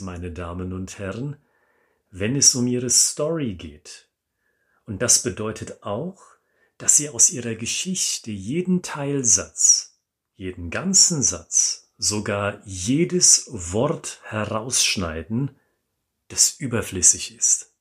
Meine Damen und Herren, wenn es um Ihre Story geht. Und das bedeutet auch, dass Sie aus Ihrer Geschichte jeden Teilsatz, jeden ganzen Satz, sogar jedes Wort herausschneiden, das überflüssig ist.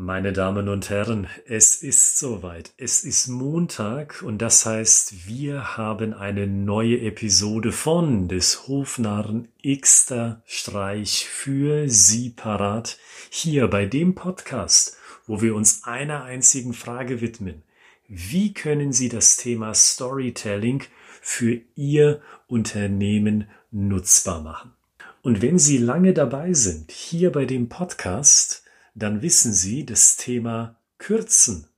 Meine Damen und Herren, es ist soweit. Es ist Montag und das heißt, wir haben eine neue Episode von des Hofnarren Xter Streich für Sie parat. Hier bei dem Podcast, wo wir uns einer einzigen Frage widmen. Wie können Sie das Thema Storytelling für Ihr Unternehmen nutzbar machen? Und wenn Sie lange dabei sind, hier bei dem Podcast, dann wissen Sie, das Thema Kürzen,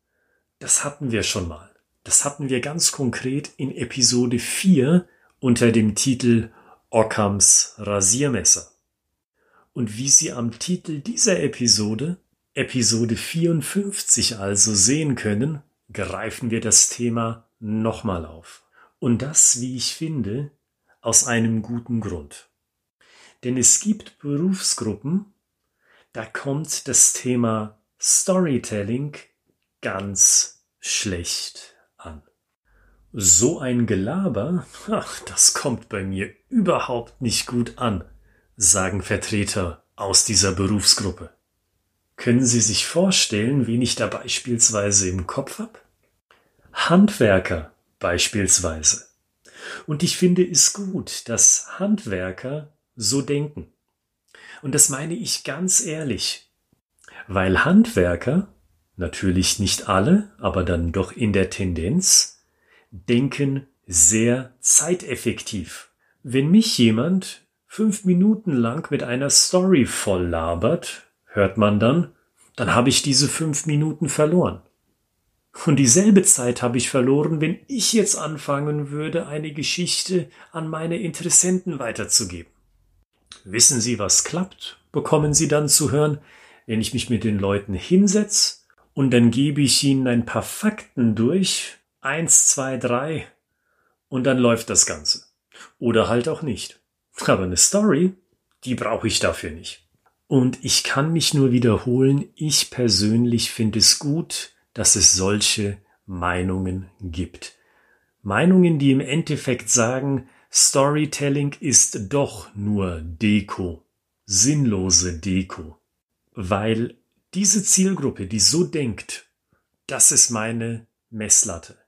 das hatten wir schon mal. Das hatten wir ganz konkret in Episode 4 unter dem Titel Ockhams Rasiermesser. Und wie Sie am Titel dieser Episode, Episode 54 also sehen können, greifen wir das Thema nochmal auf. Und das, wie ich finde, aus einem guten Grund. Denn es gibt Berufsgruppen, da kommt das Thema Storytelling ganz schlecht an. So ein Gelaber, ach, das kommt bei mir überhaupt nicht gut an, sagen Vertreter aus dieser Berufsgruppe. Können Sie sich vorstellen, wen ich da beispielsweise im Kopf habe? Handwerker beispielsweise. Und ich finde es gut, dass Handwerker so denken. Und das meine ich ganz ehrlich, weil Handwerker, natürlich nicht alle, aber dann doch in der Tendenz, denken sehr zeiteffektiv. Wenn mich jemand fünf Minuten lang mit einer Story voll labert, hört man dann, dann habe ich diese fünf Minuten verloren. Und dieselbe Zeit habe ich verloren, wenn ich jetzt anfangen würde, eine Geschichte an meine Interessenten weiterzugeben. Wissen Sie, was klappt? Bekommen Sie dann zu hören, wenn ich mich mit den Leuten hinsetze und dann gebe ich ihnen ein paar Fakten durch, eins, zwei, drei, und dann läuft das Ganze. Oder halt auch nicht. Aber eine Story, die brauche ich dafür nicht. Und ich kann mich nur wiederholen, ich persönlich finde es gut, dass es solche Meinungen gibt. Meinungen, die im Endeffekt sagen, Storytelling ist doch nur Deko, sinnlose Deko, weil diese Zielgruppe, die so denkt, das ist meine Messlatte.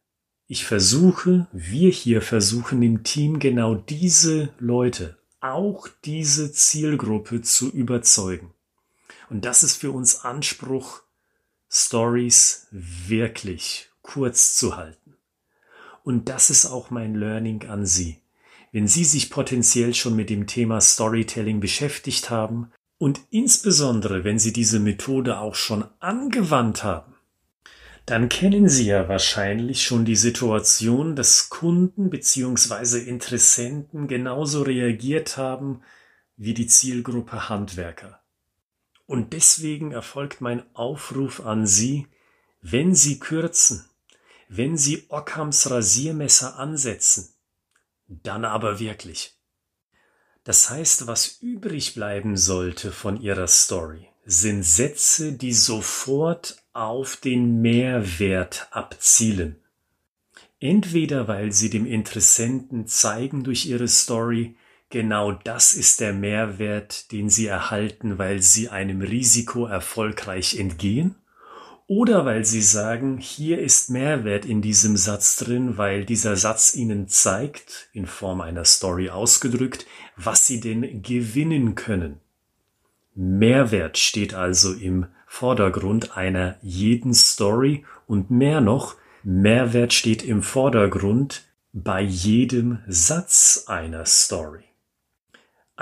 Ich versuche, wir hier versuchen im Team genau diese Leute, auch diese Zielgruppe zu überzeugen. Und das ist für uns Anspruch, Stories wirklich kurz zu halten. Und das ist auch mein Learning an Sie wenn Sie sich potenziell schon mit dem Thema Storytelling beschäftigt haben und insbesondere wenn Sie diese Methode auch schon angewandt haben, dann kennen Sie ja wahrscheinlich schon die Situation, dass Kunden bzw. Interessenten genauso reagiert haben wie die Zielgruppe Handwerker. Und deswegen erfolgt mein Aufruf an Sie, wenn Sie kürzen, wenn Sie Ockhams Rasiermesser ansetzen, dann aber wirklich. Das heißt, was übrig bleiben sollte von ihrer Story, sind Sätze, die sofort auf den Mehrwert abzielen. Entweder weil sie dem Interessenten zeigen durch ihre Story, genau das ist der Mehrwert, den sie erhalten, weil sie einem Risiko erfolgreich entgehen, oder weil sie sagen, hier ist Mehrwert in diesem Satz drin, weil dieser Satz ihnen zeigt, in Form einer Story ausgedrückt, was sie denn gewinnen können. Mehrwert steht also im Vordergrund einer jeden Story und mehr noch, Mehrwert steht im Vordergrund bei jedem Satz einer Story.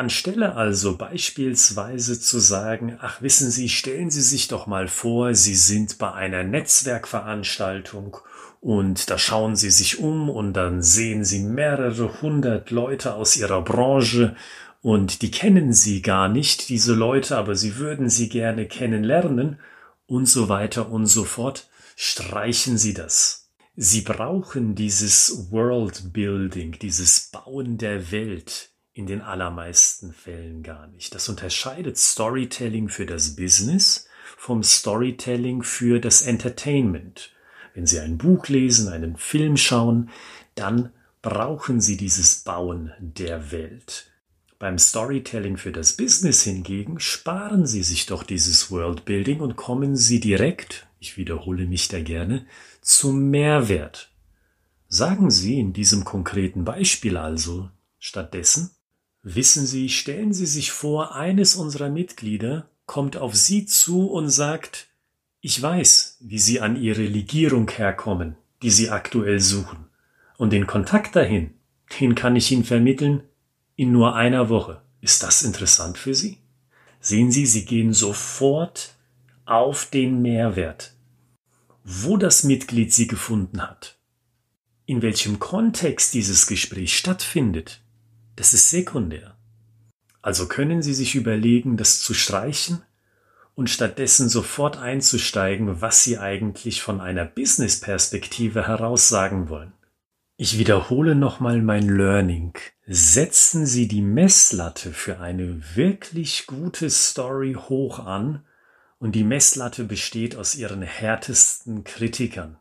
Anstelle also beispielsweise zu sagen, ach wissen Sie, stellen Sie sich doch mal vor, Sie sind bei einer Netzwerkveranstaltung und da schauen Sie sich um und dann sehen Sie mehrere hundert Leute aus Ihrer Branche und die kennen Sie gar nicht, diese Leute, aber Sie würden sie gerne kennenlernen und so weiter und so fort, streichen Sie das. Sie brauchen dieses World Building, dieses Bauen der Welt in den allermeisten Fällen gar nicht. Das unterscheidet Storytelling für das Business vom Storytelling für das Entertainment. Wenn Sie ein Buch lesen, einen Film schauen, dann brauchen Sie dieses Bauen der Welt. Beim Storytelling für das Business hingegen sparen Sie sich doch dieses Worldbuilding und kommen Sie direkt, ich wiederhole mich da gerne, zum Mehrwert. Sagen Sie in diesem konkreten Beispiel also stattdessen, wissen Sie, stellen Sie sich vor, eines unserer Mitglieder kommt auf Sie zu und sagt, ich weiß, wie Sie an Ihre Legierung herkommen, die Sie aktuell suchen. Und den Kontakt dahin, den kann ich Ihnen vermitteln in nur einer Woche. Ist das interessant für Sie? Sehen Sie, Sie gehen sofort auf den Mehrwert, wo das Mitglied Sie gefunden hat, in welchem Kontext dieses Gespräch stattfindet, das ist sekundär. Also können Sie sich überlegen, das zu streichen und stattdessen sofort einzusteigen, was Sie eigentlich von einer Business-Perspektive heraus sagen wollen. Ich wiederhole nochmal mein Learning. Setzen Sie die Messlatte für eine wirklich gute Story hoch an und die Messlatte besteht aus Ihren härtesten Kritikern.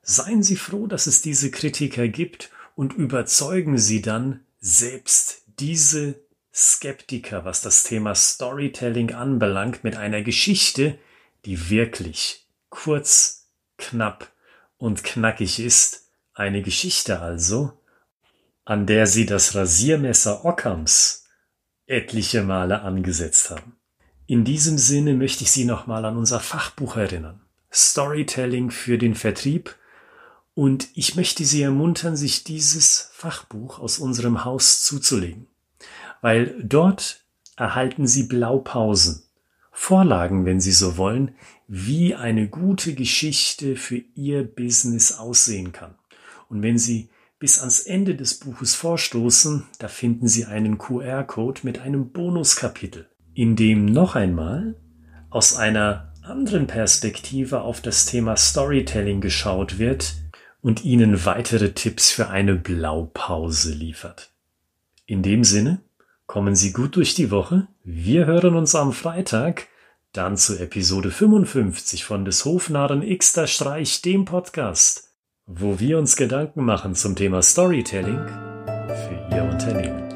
Seien Sie froh, dass es diese Kritiker gibt und überzeugen Sie dann selbst diese Skeptiker, was das Thema Storytelling anbelangt, mit einer Geschichte, die wirklich kurz, knapp und knackig ist eine Geschichte also, an der sie das Rasiermesser Ockhams etliche Male angesetzt haben. In diesem Sinne möchte ich Sie nochmal an unser Fachbuch erinnern. Storytelling für den Vertrieb. Und ich möchte Sie ermuntern, sich dieses Fachbuch aus unserem Haus zuzulegen. Weil dort erhalten Sie Blaupausen, Vorlagen, wenn Sie so wollen, wie eine gute Geschichte für Ihr Business aussehen kann. Und wenn Sie bis ans Ende des Buches vorstoßen, da finden Sie einen QR-Code mit einem Bonuskapitel, in dem noch einmal aus einer anderen Perspektive auf das Thema Storytelling geschaut wird und Ihnen weitere Tipps für eine Blaupause liefert. In dem Sinne, kommen Sie gut durch die Woche. Wir hören uns am Freitag dann zu Episode 55 von des Hofnarren Xter Streich, dem Podcast wo wir uns Gedanken machen zum Thema Storytelling für Ihr Unternehmen.